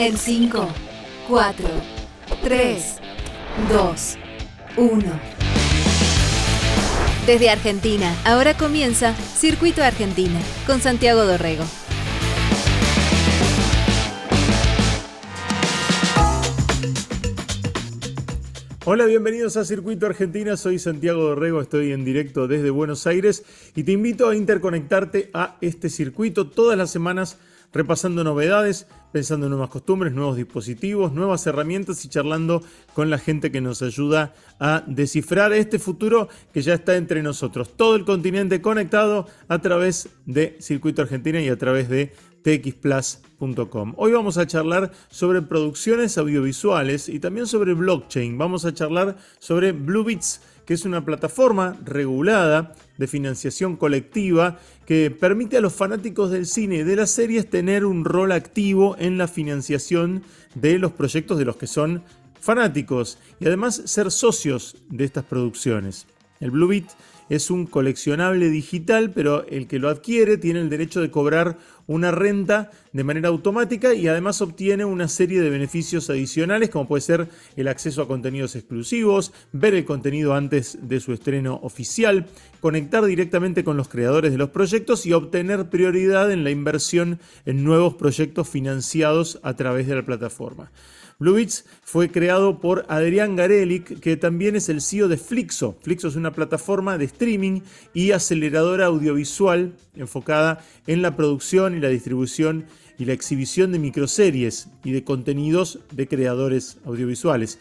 En 5, 4, 3, 2, 1. Desde Argentina, ahora comienza Circuito Argentina con Santiago Dorrego. Hola, bienvenidos a Circuito Argentina, soy Santiago Dorrego, estoy en directo desde Buenos Aires y te invito a interconectarte a este circuito todas las semanas repasando novedades, pensando en nuevas costumbres, nuevos dispositivos, nuevas herramientas y charlando con la gente que nos ayuda a descifrar este futuro que ya está entre nosotros. Todo el continente conectado a través de Circuito Argentina y a través de txplus.com. Hoy vamos a charlar sobre producciones audiovisuales y también sobre blockchain. Vamos a charlar sobre Bluebits que es una plataforma regulada de financiación colectiva que permite a los fanáticos del cine y de las series tener un rol activo en la financiación de los proyectos de los que son fanáticos y además ser socios de estas producciones. El Bluebit es un coleccionable digital, pero el que lo adquiere tiene el derecho de cobrar una renta de manera automática y además obtiene una serie de beneficios adicionales como puede ser el acceso a contenidos exclusivos, ver el contenido antes de su estreno oficial, conectar directamente con los creadores de los proyectos y obtener prioridad en la inversión en nuevos proyectos financiados a través de la plataforma. Bluebits fue creado por Adrián Garelic, que también es el CEO de Flixo. Flixo es una plataforma de streaming y aceleradora audiovisual enfocada en la producción y la distribución y la exhibición de microseries y de contenidos de creadores audiovisuales.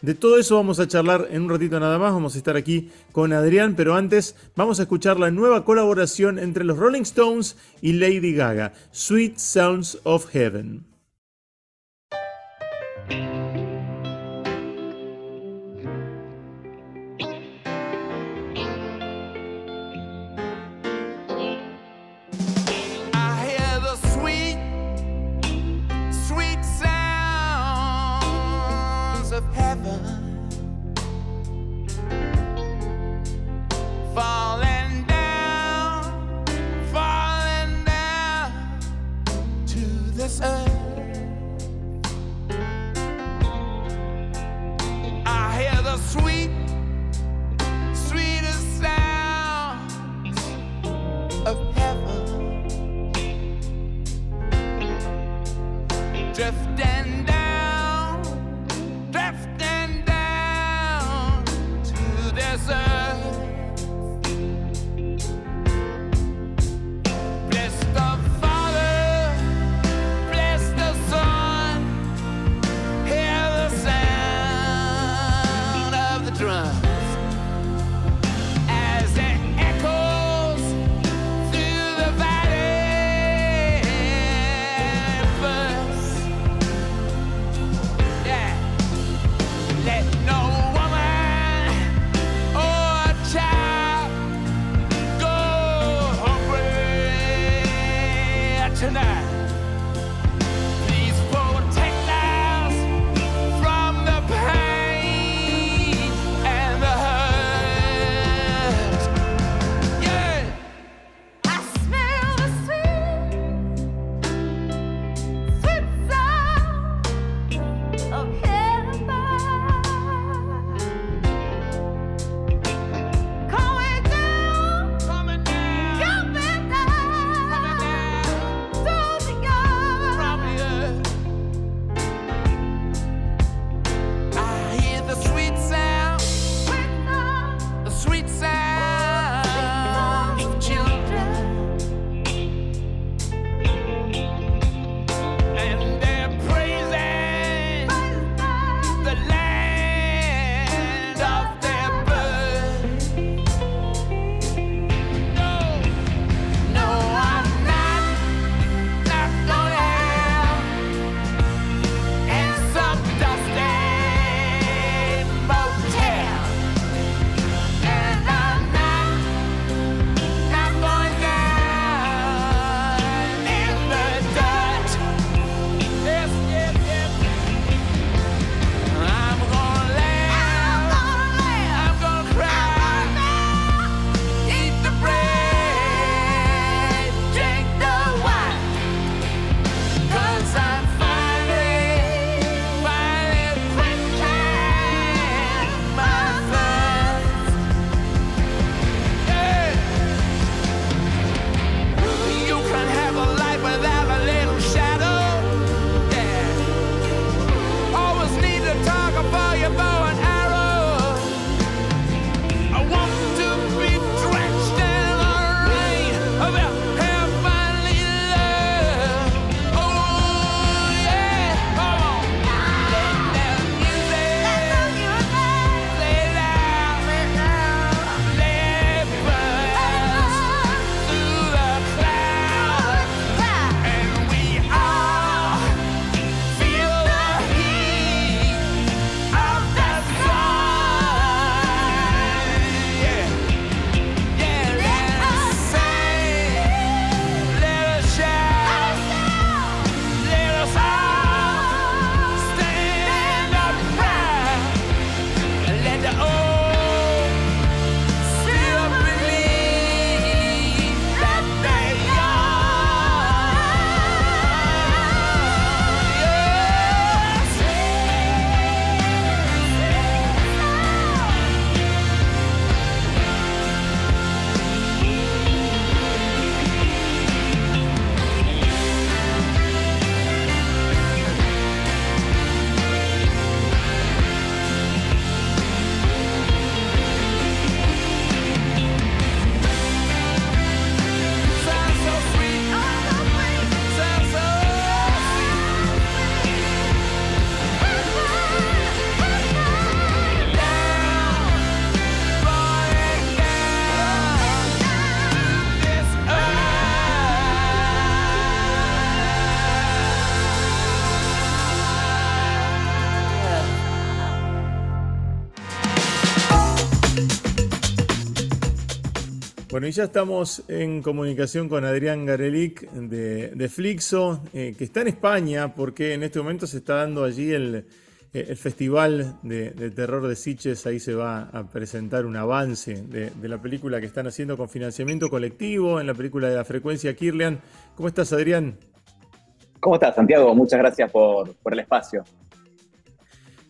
De todo eso vamos a charlar en un ratito nada más, vamos a estar aquí con Adrián, pero antes vamos a escuchar la nueva colaboración entre los Rolling Stones y Lady Gaga, Sweet Sounds of Heaven. Thank you. drift Bueno, y ya estamos en comunicación con Adrián Garelic de, Flixo, eh, que está en España, porque en este momento se está dando allí el, eh, Festival de, Terror de Siches. Ahí se va a presentar un avance de, la película que están haciendo con financiamiento colectivo, en la película de la frecuencia Kirlian. ¿Cómo estás, Adrián? ¿Cómo estás, Santiago? Muchas gracias por, el espacio.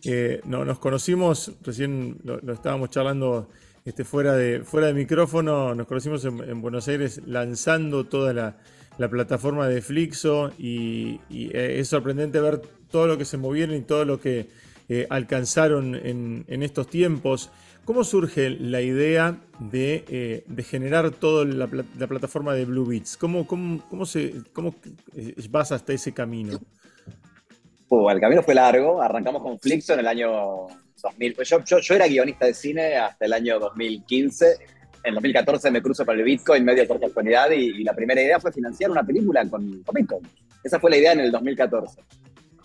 Eh, no, nos conocimos, recién lo estábamos charlando este, fuera, de, fuera de micrófono, nos conocimos en, Buenos Aires lanzando toda la, plataforma de Flixo y, eh, es sorprendente ver todo lo que se movieron y todo lo que eh, alcanzaron en, estos tiempos. ¿Cómo surge la idea de, eh, generar toda la, plataforma de Blue Beats? ¿Cómo, cómo, se, cómo vas hasta ese camino? el camino fue largo. Arrancamos con Flixo en el año 2000. Pues yo, yo, era guionista de cine hasta el año 2015. En 2014 me cruzo para el Bitcoin medio por casualidad y, la primera idea fue financiar una película con, Bitcoin. Esa fue la idea en el 2014.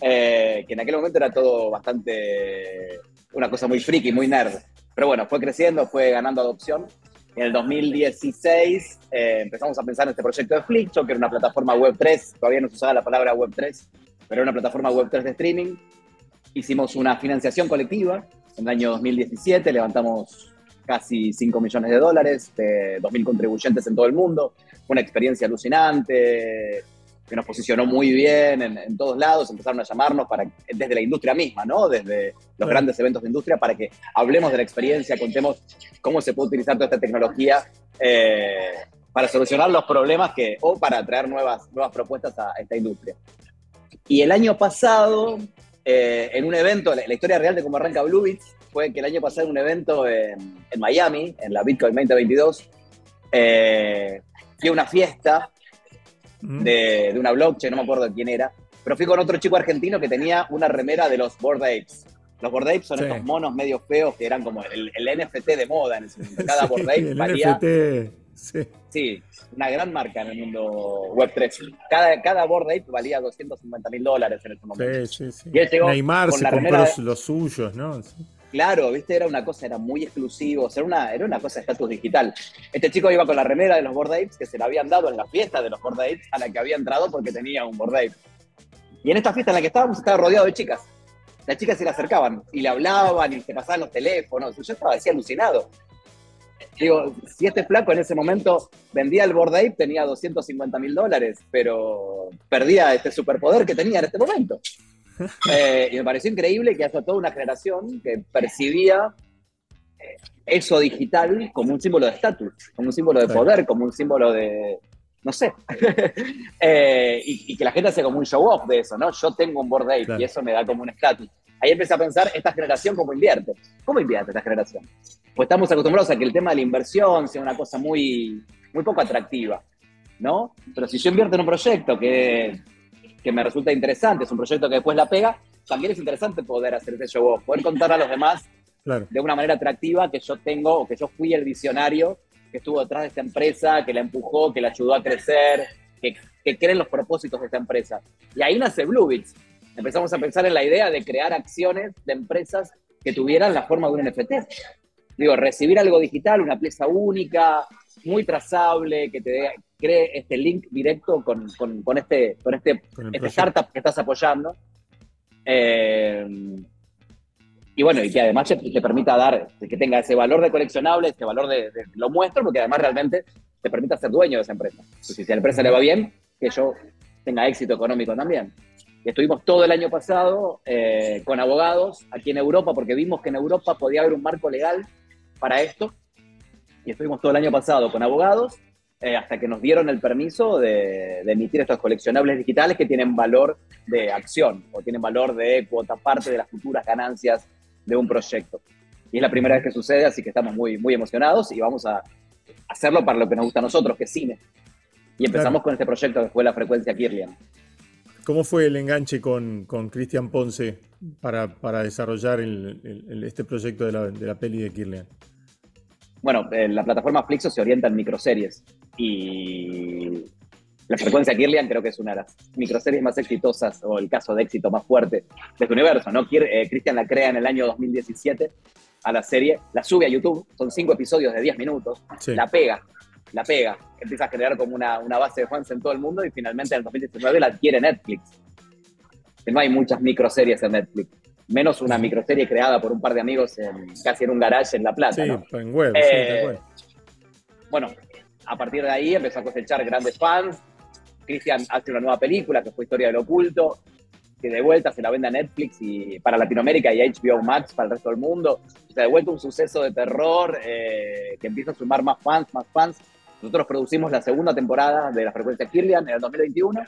Eh, que en aquel momento era todo bastante una cosa muy friki, muy nerd. Pero bueno, fue creciendo, fue ganando adopción. En el 2016 eh, empezamos a pensar en este proyecto de Flixo, que era una plataforma web 3, todavía no se usaba la palabra web 3, pero era una plataforma web 3 de streaming. Hicimos una financiación colectiva en el año 2017, levantamos casi 5 millones de dólares, de 2.000 contribuyentes en todo el mundo. Una experiencia alucinante, que nos posicionó muy bien en, todos lados, empezaron a llamarnos para, desde la industria misma, ¿no? Desde los grandes eventos de industria, para que hablemos de la experiencia, contemos cómo se puede utilizar toda esta tecnología eh, para solucionar los problemas que, o para traer nuevas, nuevas propuestas a esta industria. Y el año pasado, eh, en un evento, la, historia real de cómo arranca Bluebits fue que el año pasado en un evento en, Miami, en la Bitcoin 2022, eh, fui a una fiesta mm. de, una blockchain, no me acuerdo quién era, pero fui con otro chico argentino que tenía una remera de los Bored Apes. Los Bored Apes son estos monos medio feos que eran como el, NFT de moda en ese momento. Cada sí, Bored Ape valía... Sí. una gran marca en el mundo Web3. Cada, cada board ape valía 250 mil dólares en ese momento. Sí, sí, sí. Y él llegó Neymar se compró los suyos, ¿no? Claro, viste, era una cosa, era muy exclusivo, era una, era una cosa de estatus digital. Este chico iba con la remera de los board apes que se le habían dado en la fiesta de los board apes a la que había entrado porque tenía un board ape. Y en esta fiesta en la que estábamos estaba rodeado de chicas. Las chicas se le acercaban y le hablaban y se pasaban los teléfonos. Yo estaba así alucinado. Digo, si este flaco en ese momento vendía el Board Ape, tenía 250 mil dólares, pero perdía este superpoder que tenía en este momento. Eh, y me pareció increíble que haya toda una generación que percibía eh, eso digital como un símbolo de estatus, como un símbolo de poder, como un símbolo de, no sé, eh, y, que la gente hace como un show off de eso, ¿no? Yo tengo un board ape y eso me da como un estatus. Ahí empecé a pensar, esta generación, ¿cómo invierte? ¿Cómo invierte esta generación? Pues estamos acostumbrados a que el tema de la inversión sea una cosa muy, muy poco atractiva, ¿no? Pero si yo invierto en un proyecto que, que me resulta interesante, es un proyecto que después la pega, también es interesante poder hacer ese show poder contar a los demás de una manera atractiva que yo tengo o que yo fui el visionario que estuvo detrás de esta empresa, que la empujó, que la ayudó a crecer, que, que creen los propósitos de esta empresa. Y ahí nace Bluebits empezamos a pensar en la idea de crear acciones de empresas que tuvieran la forma de un NFT. Digo, recibir algo digital, una pieza única, muy trazable, que te cree este link directo con, este, con este, este startup que estás apoyando. Eh, y bueno, y que además te, permita dar, que tenga ese valor de coleccionable, ese valor de, lo muestro, porque además realmente te permita ser dueño de esa empresa. si a la empresa le va bien, que yo tenga éxito económico también. Estuvimos todo el año pasado eh, con abogados aquí en Europa porque vimos que en Europa podía haber un marco legal para esto. Y estuvimos todo el año pasado con abogados eh, hasta que nos dieron el permiso de, emitir estos coleccionables digitales que tienen valor de acción o tienen valor de cuota parte de las futuras ganancias de un proyecto. Y es la primera vez que sucede, así que estamos muy, muy emocionados y vamos a hacerlo para lo que nos gusta a nosotros, que es cine. Y empezamos con este proyecto que fue la frecuencia Kirlian. ¿Cómo fue el enganche con, Cristian Ponce para, desarrollar este proyecto de la, peli de Kirlian? Bueno, eh, la plataforma Flixo se orienta en microseries y la frecuencia Kirlian creo que es una de las microseries más exitosas o el caso de éxito más fuerte de este universo. ¿no? Eh, Cristian la crea en el año 2017 a la serie, la sube a YouTube, son cinco episodios de 10 minutos, la pega. la pega, empieza a generar como una, una base de fans en todo el mundo y finalmente en el 2019 la adquiere Netflix. Que no hay muchas microseries en Netflix, menos una microserie creada por un par de amigos en, casi en un garage en La Plata. Sí, ¿no? en web, Eh, sí, Bueno, a partir de ahí empezó a cosechar grandes fans. Christian hace una nueva película que fue Historia del Oculto, que de vuelta se la vende a Netflix y para Latinoamérica y HBO Max para el resto del mundo. O sea, de vuelta un suceso de terror eh, que empieza a sumar más fans, más fans. Nosotros producimos la segunda temporada de la frecuencia Kirlian en el 2021.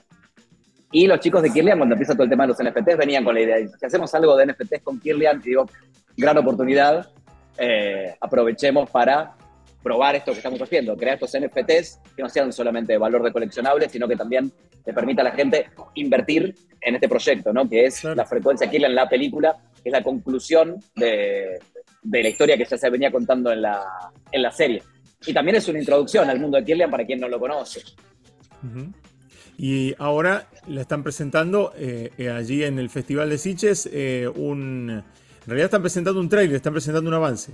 Y los chicos de Kirlian, cuando empieza todo el tema de los NFTs, venían con la idea, si hacemos algo de NFTs con Kirlian, digo, gran oportunidad, eh, aprovechemos para probar esto que estamos haciendo, crear estos NFTs que no sean solamente de valor de coleccionables, sino que también le permita a la gente invertir en este proyecto, ¿no? que es Claro. la frecuencia Kirlian, la película, que es la conclusión de, de la historia que ya se venía contando en la, en la serie. Y también es una introducción al mundo de Kirlian para quien no lo conoce. Y ahora la están presentando eh, eh, allí en el Festival de Sitges eh, un... En realidad están presentando un trailer, están presentando un avance.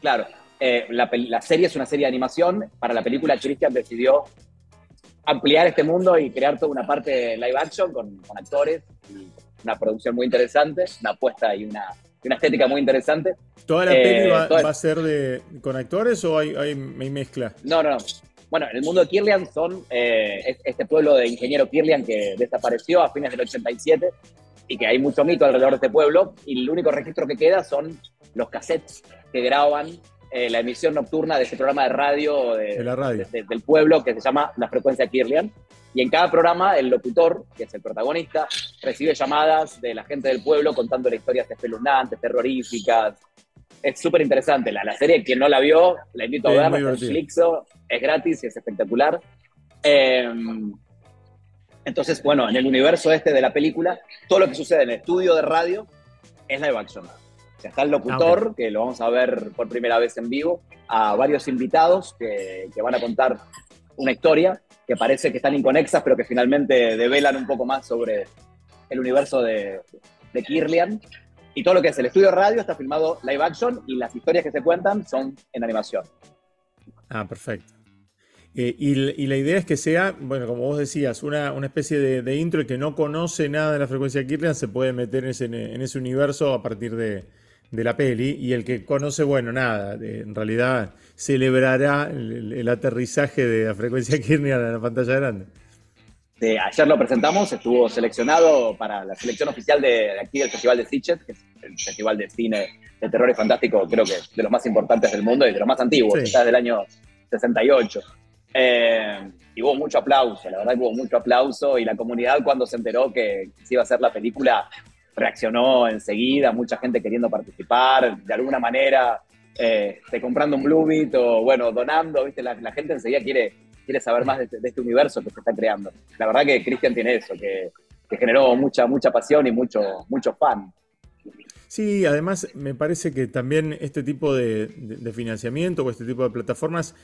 Claro, eh, la, la serie es una serie de animación. Para la película, Christian decidió ampliar este mundo y crear toda una parte live action con, con actores y una producción muy interesante, una apuesta y una, una estética muy interesante. ¿Toda la Eh, peli va, toda- va a ser de, con actores o hay, hay, hay mezcla? No, no, no. Bueno, en el mundo de Kirlian son eh, es- este pueblo de ingeniero Kirlian que desapareció a fines del 87 y que hay mucho mito alrededor de este pueblo y el único registro que queda son los cassettes que graban eh, la emisión nocturna de ese programa de radio, de, De la radio. de- de- del pueblo que se llama La Frecuencia Kirlian. Y en cada programa el locutor, que es el protagonista, recibe llamadas de la gente del pueblo contando historias espeluznantes, terroríficas. Es súper interesante. La, la serie, quien no la vio, la invito a verla. muy está en divertido. Flixo, es gratis y es espectacular. Eh, entonces, bueno, en el universo este de la película, todo lo que sucede en el estudio de radio es live action. Sea, está el locutor, que lo vamos a ver por primera vez en vivo, a varios invitados que, que van a contar una historia que parece que están inconexas, pero que finalmente develan un poco más sobre el universo de, de Kirlian. Y todo lo que es el estudio de radio está filmado live action y las historias que se cuentan son en animación. Ah, perfecto. Eh, y, y la idea es que sea, bueno, como vos decías, una, una especie de, de intro el que no conoce nada de la frecuencia Kirlian se puede meter en ese, en ese universo a partir de, de la peli y el que conoce, bueno, nada, en realidad celebrará el, aterrizaje de la frecuencia Kirlian a la pantalla grande. de ayer lo presentamos, estuvo seleccionado para la selección oficial de, de aquí del Festival de Sitges, que es el festival de cine de terror y fantástico, creo que de los más importantes del mundo y de los más antiguos, Sí. está desde el año 68. Eh, y hubo mucho aplauso, la verdad que hubo mucho aplauso y la comunidad cuando se enteró que se iba a hacer la película reaccionó enseguida, mucha gente queriendo participar, de alguna manera, eh, este, comprando un Bluebit o bueno, donando, ¿viste? La, gente enseguida quiere, quiere saber más de este, de este universo que se está creando. La verdad que Cristian tiene eso, que, generó mucha, mucha pasión y mucho, mucho fan. Sí, además me parece que también este tipo de financiamiento o este tipo de plataformas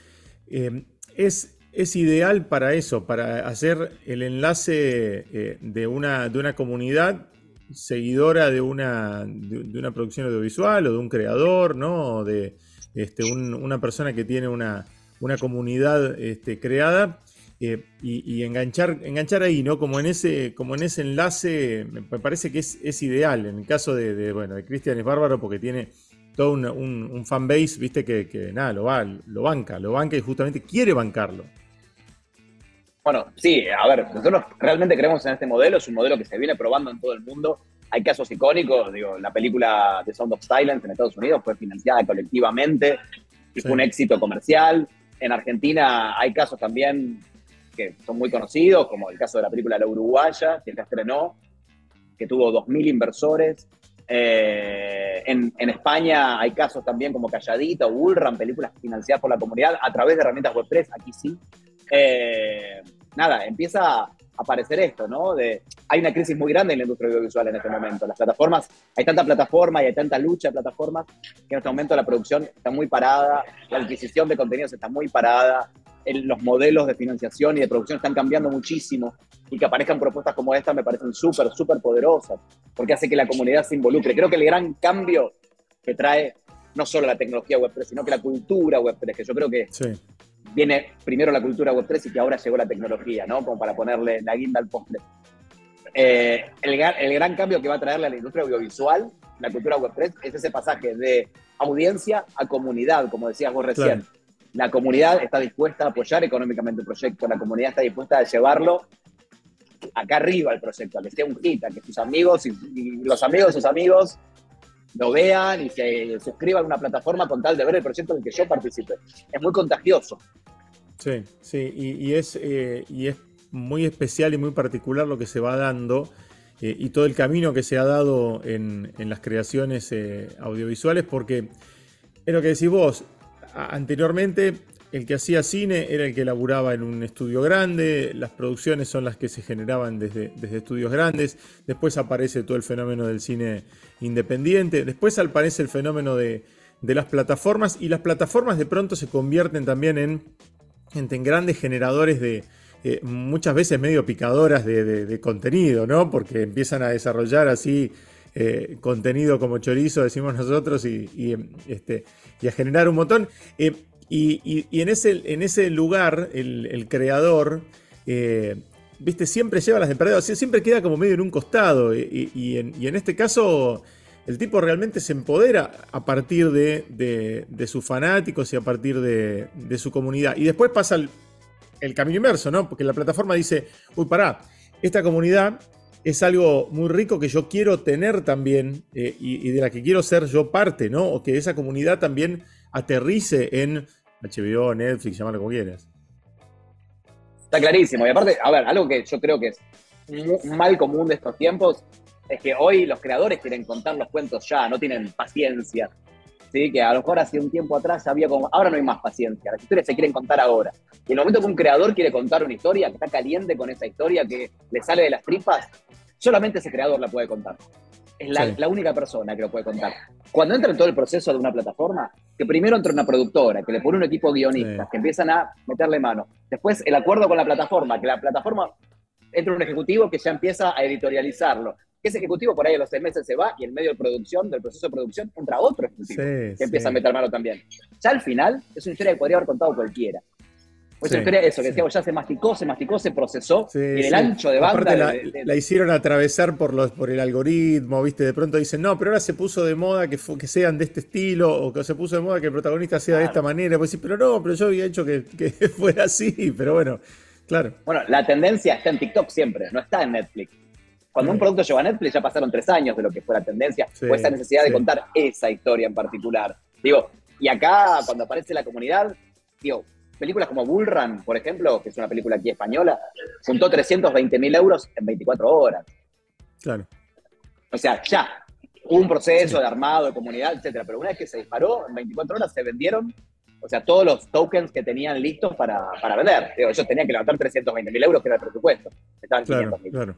eh, es, es ideal para eso, para hacer el enlace eh, de, una, de una comunidad seguidora de una, de, una producción audiovisual o de un creador, ¿no? De este, un- una persona que tiene una, una comunidad este, creada eh, y, enganchar, enganchar ahí, ¿no? Como en ese, como en ese enlace, me parece que es, ideal. En el caso de, de, bueno, de Cristian es bárbaro porque tiene todo un, un, un fanbase, viste, que, que nada, lo va, lo banca, lo banca y justamente quiere bancarlo. Bueno, sí, a ver, nosotros realmente creemos en este modelo, es un modelo que se viene probando en todo el mundo. Hay casos icónicos, digo, la película The Sound of Silence en Estados Unidos fue financiada colectivamente y Sí. fue un éxito comercial. En Argentina hay casos también que son muy conocidos, como el caso de la película La Uruguaya, que se estrenó, que tuvo 2.000 inversores. Eh, en, en España hay casos también como Calladita o Bullrun, películas financiadas por la comunidad a través de herramientas Web3, aquí sí. Eh, nada, empieza a aparecer esto, ¿no? De, hay una crisis muy grande en la industria audiovisual en este momento. Las plataformas, hay tanta plataforma y hay tanta lucha de plataformas que en este momento la producción está muy parada, la adquisición de contenidos está muy parada, el- los modelos de financiación y de producción están cambiando muchísimo y que aparezcan propuestas como esta me parecen súper, súper poderosas, porque hace que la comunidad se involucre. Creo que el gran cambio que trae no solo la tecnología Web3, sino que la cultura Web3, que yo creo que. Viene primero la cultura web 3 y que ahora llegó la tecnología, ¿no? Como para ponerle la guinda al postre. Eh, el, el, gran cambio que va a traerle a la industria audiovisual, la cultura web 3, es ese pasaje de audiencia a comunidad, como decías vos recién. La comunidad está dispuesta a apoyar económicamente el proyecto, la comunidad está dispuesta a llevarlo acá arriba el proyecto, a que sea un hit, a que sus amigos y, los amigos de sus amigos lo vean y se suscriban a una plataforma con tal de ver el proyecto en el que yo participe. Es muy contagioso. Sí, sí, y, es, eh, y es muy especial y muy particular lo que se va dando eh, y todo el camino que se ha dado en, las creaciones eh, audiovisuales, porque es lo que decís vos, anteriormente el que hacía cine era el que laburaba en un estudio grande, las producciones son las que se generaban desde, desde estudios grandes, después aparece todo el fenómeno del cine independiente, después aparece el fenómeno de, las plataformas y las plataformas de pronto se convierten también en, en grandes generadores de, eh, muchas veces medio picadoras de, contenido, ¿no? Porque empiezan a desarrollar así eh, contenido como chorizo, decimos nosotros, y, este, y a generar un montón. Eh, y, en, ese, en ese lugar, el, creador, viste, siempre lleva las emparedadas, siempre queda como medio en un costado. Y, en, este caso, el tipo realmente se empodera a partir de, sus fanáticos y a partir de, su comunidad. Y después pasa el, camino inverso, ¿no? Porque la plataforma dice, uy, pará, esta comunidad es algo muy rico que yo quiero tener también eh, y, de la que quiero ser yo parte, ¿no? O que esa comunidad también aterrice en HBO, Netflix, llamarlo como quieras. Está clarísimo. Y aparte, a ver, algo que yo creo que es un mal común de estos tiempos es que hoy los creadores quieren contar los cuentos ya, no tienen paciencia. ¿sí? que a lo mejor hace un tiempo atrás había como, ahora no hay más paciencia, las historias se quieren contar ahora. Y en el momento que un creador quiere contar una historia, que está caliente con esa historia, que le sale de las tripas, solamente ese creador la puede contar. Es la, única persona que lo puede contar. Cuando entra en todo el proceso de una plataforma, que primero entra una productora, que le pone un equipo de guionistas, que empiezan a meterle mano. Después el acuerdo con la plataforma, que la plataforma entra un ejecutivo que ya empieza a editorializarlo que ese ejecutivo por ahí a los seis meses se va y en medio de producción, del proceso de producción, entra otro ejecutivo que empieza a meter mano también. Ya al final es una historia que podría haber contado cualquiera. Pues historia eso, que decíamos, ya se masticó, se masticó, se procesó, y en el ancho de banda... la, hicieron atravesar por, los, por el algoritmo, ¿viste? De pronto dicen, no, pero ahora se puso de moda que, que sean de este estilo, o que se puso de moda que el protagonista sea de esta manera. Pues sí, pero no, pero yo había hecho que, que fuera así, pero bueno, claro. Bueno, la tendencia está en TikTok siempre, no está en Netflix. Cuando un producto llegó a Netflix ya pasaron tres años de lo que fue la tendencia o esa necesidad de contar esa historia en particular. Digo, y acá cuando aparece la comunidad, digo, películas como Bull Run, por ejemplo, que es una película aquí española, juntó 320 mil euros en 24 horas. Claro. O sea, ya, hubo un proceso de armado, de comunidad, etcétera, pero una vez que se disparó, en 24 horas se vendieron, o sea, todos los tokens que tenían listos para, para vender. Digo, ellos tenían que levantar 320 mil euros, que era el presupuesto. Estaban claro, claro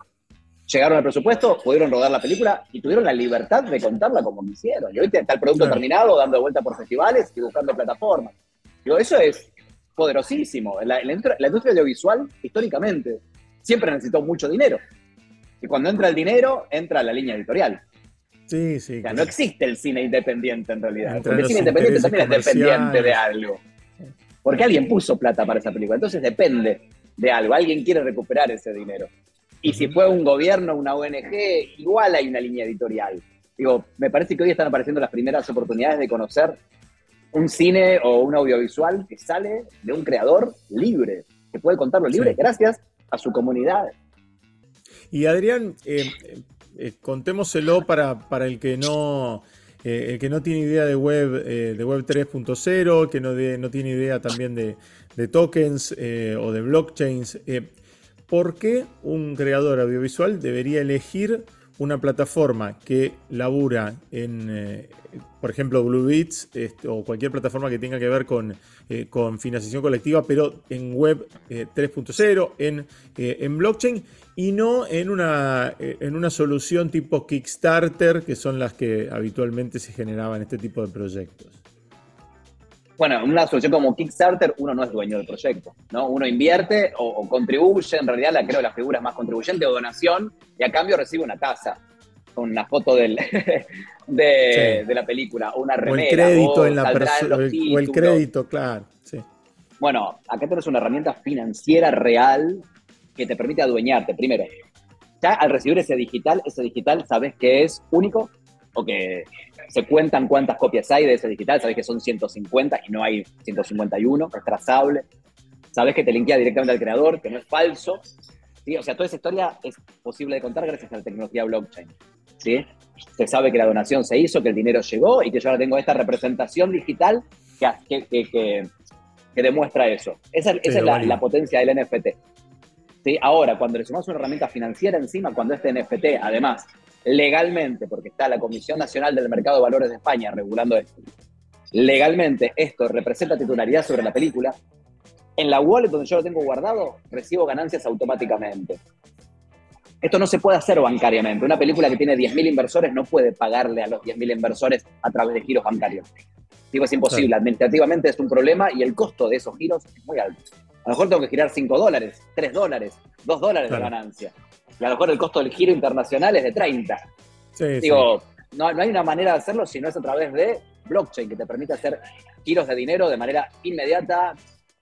llegaron al presupuesto, pudieron rodar la película y tuvieron la libertad de contarla como quisieron. Y hoy está el producto terminado, dando vuelta por festivales y buscando plataformas. Digo, eso es poderosísimo. La, industria audiovisual, históricamente, siempre necesitó mucho dinero. Y cuando entra el dinero, entra la línea editorial. Sí, sí. O sea, no existe el cine independiente en realidad. Porque el cine independiente también es dependiente de algo. Porque alguien puso plata para esa película. Entonces depende de algo. Alguien quiere recuperar ese dinero. Y si fue un gobierno, una ONG, igual hay una línea editorial. Digo, me parece que hoy están apareciendo las primeras oportunidades de conocer un cine o un audiovisual que sale de un creador libre, que puede contarlo libre gracias a su comunidad. Y Adrián, eh, eh, contémoselo para, para el que no... Eh, el que no tiene idea de web, de web 3.0, que no, no tiene idea también de, de tokens o de blockchains, ¿Por qué un creador audiovisual debería elegir una plataforma que labura en, eh, por ejemplo, Bluebits este, o cualquier plataforma que tenga que ver con, eh, con financiación colectiva, pero en web 3.0, eh, en, en blockchain y no en una, en una solución tipo Kickstarter, que son las que habitualmente se generaban este tipo de proyectos? Bueno, en una solución como Kickstarter uno no es dueño del proyecto, ¿no? Uno invierte o, contribuye, en realidad la creo la figura más contribuyente o donación, y a cambio recibe una tasa, una foto del, de, la película, una remera. O el crédito en la persona, o, el crédito, claro, sí. Bueno, acá tenés una herramienta financiera real que te permite adueñarte. Primero, ya al recibir ese digital, ese digital sabes que es único o que se cuentan cuántas copias hay de ese digital, sabes que son 150 y no hay 151, es trazable. Sabes que te linkea directamente al creador, que no es falso. ¿sí? O sea, toda esa historia es posible de contar gracias a la tecnología blockchain. ¿sí? Se sabe que la donación se hizo, que el dinero llegó y que yo ahora tengo esta representación digital que, que, que, demuestra eso. Esa, es la, potencia del NFT. ¿Sí? Ahora, cuando le sumamos una herramienta financiera encima, cuando este NFT, además, legalmente, porque está la Comisión Nacional del Mercado de Valores de España regulando esto, legalmente esto representa titularidad sobre la película, en la wallet donde yo lo tengo guardado, recibo ganancias automáticamente. Esto no se puede hacer bancariamente. Una película que tiene 10.000 inversores no puede pagarle a los 10.000 inversores a través de giros bancarios. Digo, es imposible. Administrativamente es un problema y el costo de esos giros es muy alto. A lo mejor tengo que girar 5 dólares, 3 dólares, 2 dólares de ganancia. Y a lo mejor el costo del giro internacional es de 30. Digo, No, no hay una manera de hacerlo si no es a través de blockchain, que te permite hacer giros de dinero de manera inmediata,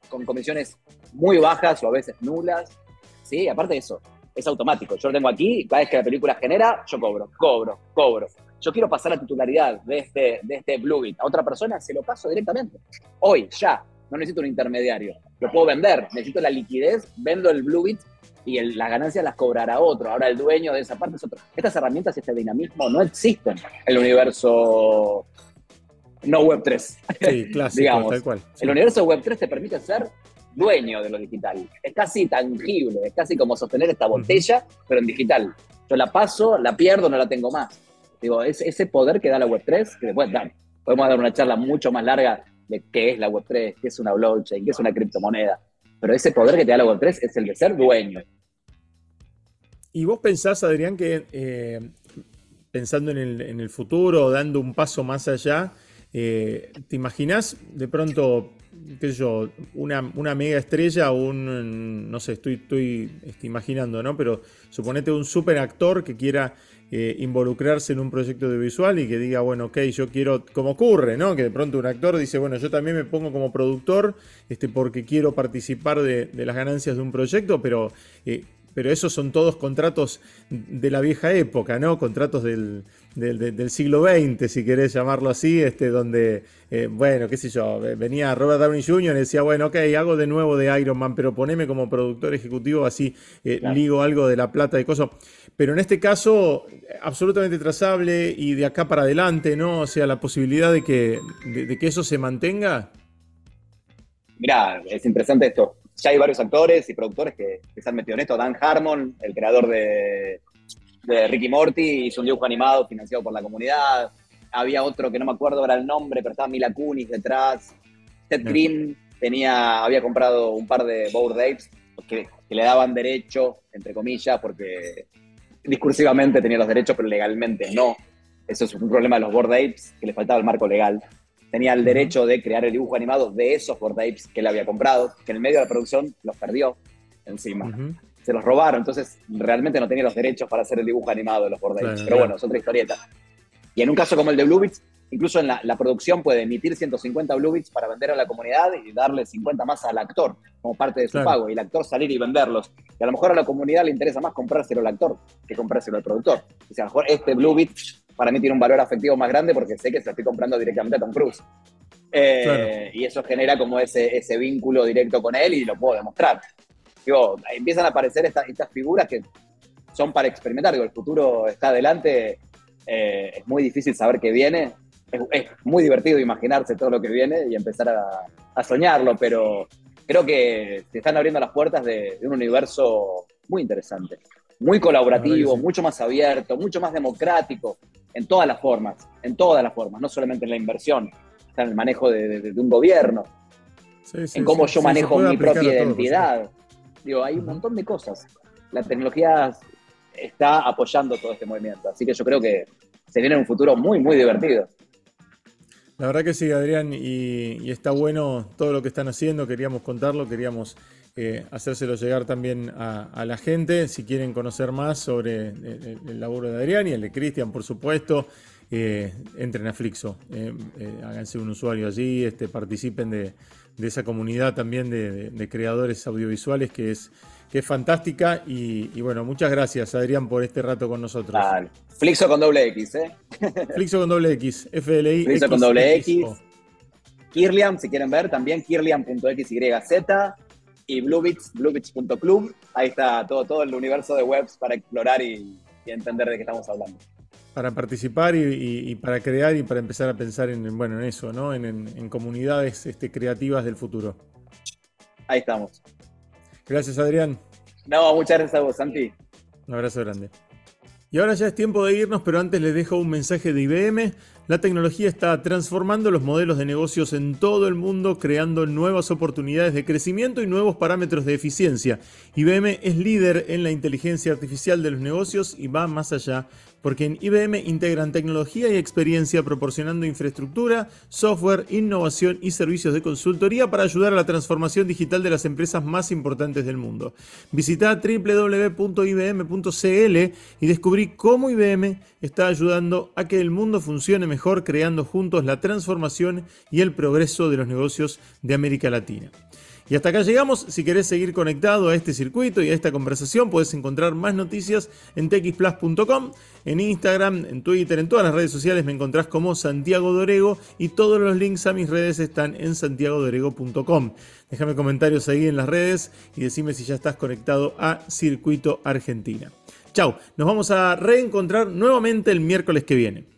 con comisiones muy bajas o a veces nulas. Sí, aparte de eso, es automático. Yo lo tengo aquí, cada vez que la película genera, yo cobro, cobro, cobro. Yo quiero pasar la titularidad de este, de este Bluebit a otra persona, se lo paso directamente. Hoy, ya. No necesito un intermediario. Lo puedo vender. Necesito la liquidez, vendo el Bluebit y las ganancias las cobrará otro. Ahora el dueño de esa parte es otro. Estas herramientas y este dinamismo no existen en el universo no Web 3. Sí, clásico, tal cual. El universo Web 3 te permite ser dueño de lo digital. Es casi tangible, es casi como sostener esta botella, pero en digital. Yo la paso, la pierdo, no la tengo más. Digo, es ese poder que da la Web3, que después podemos dar una charla mucho más larga de qué es la Web3, qué es una blockchain, qué es una criptomoneda. Pero ese poder que te da la Web3 es el de ser dueño. ¿Y vos pensás, Adrián, que eh, pensando en el, en el, futuro, dando un paso más allá, eh, ¿te imaginás de pronto qué yo, una, mega estrella un, no sé, estoy, estoy, imaginando, ¿no? Pero suponete un super actor que quiera eh, involucrarse en un proyecto audiovisual y que diga, bueno, ok, yo quiero, como ocurre, ¿no? Que de pronto un actor dice, bueno, yo también me pongo como productor este, porque quiero participar de, las ganancias de un proyecto, pero... Eh, pero esos son todos contratos de la vieja época, ¿no? Contratos del, siglo XX, si querés llamarlo así, este, donde, eh, bueno, qué sé yo, venía Robert Downey Jr. y decía, bueno, ok, hago de nuevo de Iron Man, pero poneme como productor ejecutivo, así eh, ligo algo de la plata y cosas. Pero en este caso, absolutamente trazable y de acá para adelante, ¿no? O sea, la posibilidad de que, de que eso se mantenga. Mirá, es interesante esto ya hay varios actores y productores que, se han metido en esto. Dan Harmon, el creador de, de Ricky Morty, hizo un dibujo animado financiado por la comunidad. Había otro que no me acuerdo ahora el nombre, pero estaba Mila Kunis detrás. Ted Green tenía, había comprado un par de Bored Apes que, le daban derecho, entre comillas, porque discursivamente tenía los derechos, pero legalmente no. Eso es un problema de los Bored Apes, que le faltaba el marco legal tenía el derecho de crear el dibujo animado de esos Bored Apes que él había comprado, que en el medio de la producción los perdió encima. Se los robaron, entonces realmente no tenía los derechos para hacer el dibujo animado de los Bored Apes. Pero bueno, es otra historieta. Y en un caso como el de Bluebits, incluso en la, producción puede emitir 150 Bluebits para vender a la comunidad y darle 50 más al actor como parte de su pago y el actor salir y venderlos. Y a lo mejor a la comunidad le interesa más comprárselo al actor que comprárselo al productor. O sea, a lo mejor este Bluebit para mí tiene un valor afectivo más grande porque sé que se lo estoy comprando directamente a Tom Cruise. Eh, y eso genera como ese, ese vínculo directo con él y lo puedo demostrar. Digo, empiezan a aparecer estas, estas figuras que son para experimentar. Digo, el futuro está adelante, eh, es muy difícil saber qué viene. Es, muy divertido imaginarse todo lo que viene y empezar a, soñarlo, pero creo que se están abriendo las puertas de, de un universo muy interesante, muy colaborativo, mucho más abierto, mucho más democrático en todas las formas, en todas las formas, no solamente en la inversión, está en el manejo de, un gobierno, en cómo yo manejo mi propia identidad. Digo, hay un montón de cosas. La tecnología está apoyando todo este movimiento, así que yo creo que se viene un futuro muy, muy divertido. La verdad que sí, Adrián, y, está bueno todo lo que están haciendo, queríamos contarlo, queríamos eh, hacérselo llegar también a, la gente, si quieren conocer más sobre el, laburo de Adrián y el de Cristian, por supuesto, eh, entren a Flixo, eh, háganse un usuario allí, este, participen de, esa comunidad también de, creadores audiovisuales que es, que es fantástica. Y, bueno, muchas gracias Adrián por este rato con nosotros. Flixo con doble X, ¿eh? Flixo con doble X, FLI. Flixo con doble X. Kirliam, si quieren ver, también kirliam.xyz y Bluebits, bluebits.club. Ahí está todo, todo el universo de webs para explorar y, entender de qué estamos hablando. Para participar y, para crear y para empezar a pensar en, bueno, en eso, ¿no? En, comunidades este, creativas del futuro. Ahí estamos. Gracias, Adrián. No, muchas gracias a vos, Santi. Un abrazo grande. Y ahora ya es tiempo de irnos, pero antes les dejo un mensaje de IBM. La tecnología está transformando los modelos de negocios en todo el mundo, creando nuevas oportunidades de crecimiento y nuevos parámetros de eficiencia. IBM es líder en la inteligencia artificial de los negocios y va más allá porque en IBM integran tecnología y experiencia proporcionando infraestructura, software, innovación y servicios de consultoría para ayudar a la transformación digital de las empresas más importantes del mundo. Visita www.ibm.cl y descubrí cómo IBM está ayudando a que el mundo funcione mejor creando juntos la transformación y el progreso de los negocios de América Latina. Y hasta acá llegamos. Si querés seguir conectado a este circuito y a esta conversación, puedes encontrar más noticias en txplus.com, en Instagram, en Twitter, en todas las redes sociales me encontrás como Santiago Dorego y todos los links a mis redes están en santiagodorego.com. Déjame comentarios ahí en las redes y decime si ya estás conectado a Circuito Argentina. Chau, nos vamos a reencontrar nuevamente el miércoles que viene.